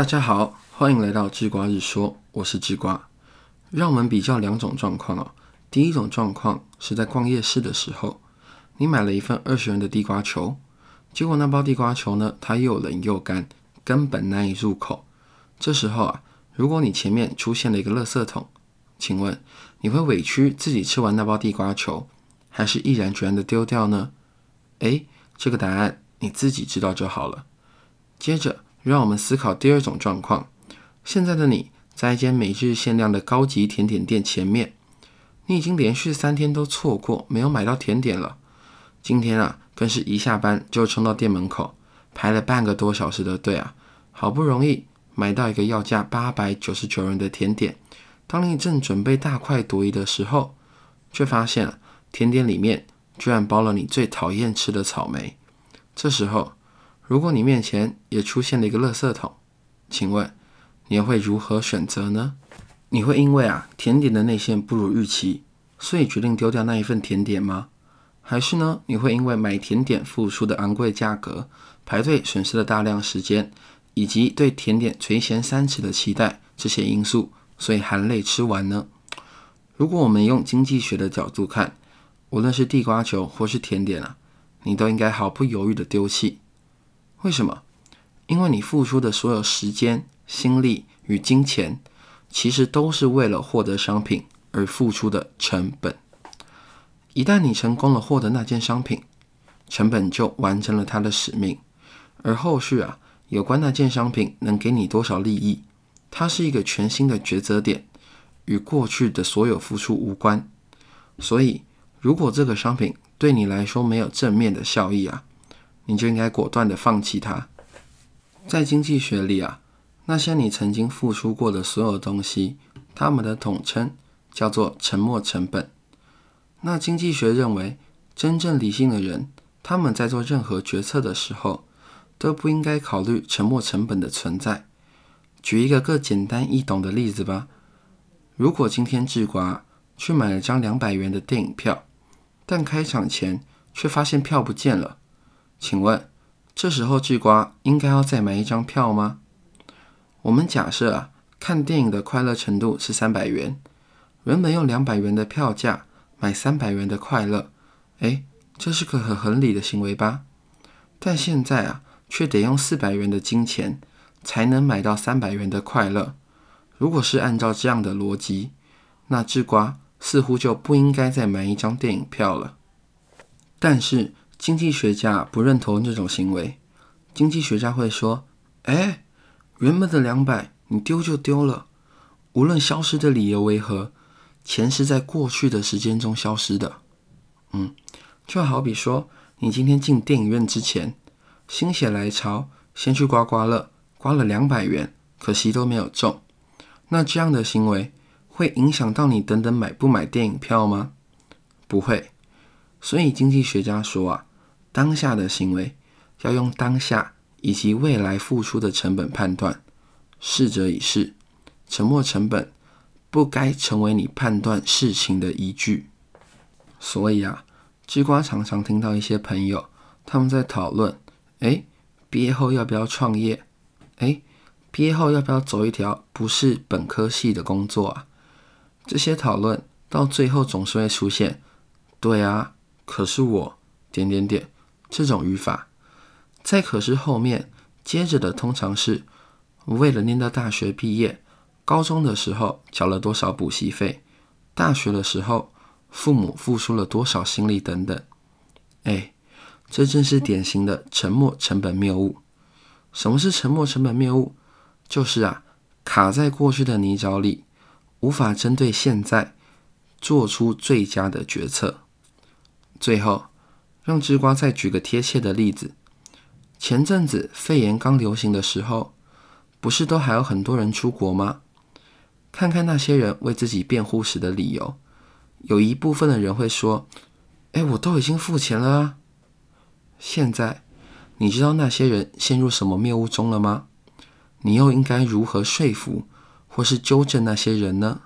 大家好，欢迎来到智瓜日说，我是智瓜。让我们比较两种状况哦。第一种状况是在逛夜市的时候，你买了一份二十元的地瓜球，结果那包地瓜球呢，它又冷又干，根本难以入口。这时候啊，如果你前面出现了一个垃圾桶，请问你会委屈自己吃完那包地瓜球，还是毅然决然的丢掉呢？诶，这个答案你自己知道就好了。接着。让我们思考第二种状况：现在的你在一间每日限量的高级甜点店前面，你已经连续三天都错过，没有买到甜点了。今天啊，更是一下班就冲到店门口，排了半个多小时的队啊，好不容易买到一个要价八百九十九元的甜点。当你正准备大快朵颐的时候，却发现甜点里面居然包了你最讨厌吃的草莓。这时候，如果你面前也出现了一个垃圾桶，请问你会如何选择呢？你会因为啊甜点的内馅不如预期，所以决定丢掉那一份甜点吗？还是呢你会因为买甜点付出的昂贵价格、排队损失了大量时间，以及对甜点垂涎三尺的期待这些因素，所以含泪吃完呢？如果我们用经济学的角度看，无论是地瓜球或是甜点啊，你都应该毫不犹豫的丢弃。为什么？因为你付出的所有时间、心力与金钱，其实都是为了获得商品而付出的成本。一旦你成功了获得那件商品，成本就完成了它的使命。而后续啊，有关那件商品能给你多少利益，它是一个全新的抉择点，与过去的所有付出无关。所以，如果这个商品对你来说没有正面的效益啊，你就应该果断的放弃它。在经济学里啊，那些你曾经付出过的所有东西，它们的统称叫做沉没成本。那经济学认为，真正理性的人，他们在做任何决策的时候，都不应该考虑沉没成本的存在。举一个更简单易懂的例子吧。如果今天智瓜去买了张两百元的电影票，但开场前却发现票不见了。请问，这时候智瓜应该要再买一张票吗？我们假设啊，看电影的快乐程度是三百元，原本用两百元的票价买三百元的快乐，哎，这是个很合理的行为吧？但现在啊，却得用四百元的金钱才能买到三百元的快乐。如果是按照这样的逻辑，那智瓜似乎就不应该再买一张电影票了。但是。经济学家不认同这种行为。经济学家会说：“哎，原本的两百你丢就丢了，无论消失的理由为何，钱是在过去的时间中消失的。”嗯，就好比说，你今天进电影院之前，心血来潮先去刮刮乐，刮了两百元，可惜都没有中。那这样的行为会影响到你等等买不买电影票吗？不会。所以经济学家说啊。当下的行为要用当下以及未来付出的成本判断，逝者已逝，沉没成本不该成为你判断事情的依据。所以啊，智瓜常常听到一些朋友他们在讨论：哎，毕业后要不要创业？哎，毕业后要不要走一条不是本科系的工作啊？这些讨论到最后总是会出现：对啊，可是我点点点。这种语法，在可是后面接着的通常是为了念到大学毕业，高中的时候缴了多少补习费，大学的时候父母付出了多少心力等等。哎，这正是典型的沉没成本谬误。什么是沉没成本谬误？就是啊，卡在过去的泥沼里，无法针对现在做出最佳的决策。最后。让之瓜再举个贴切的例子，前阵子肺炎刚流行的时候，不是都还有很多人出国吗？看看那些人为自己辩护时的理由，有一部分的人会说：“哎，我都已经付钱了啊。”现在你知道那些人陷入什么谬误中了吗？你又应该如何说服或是纠正那些人呢？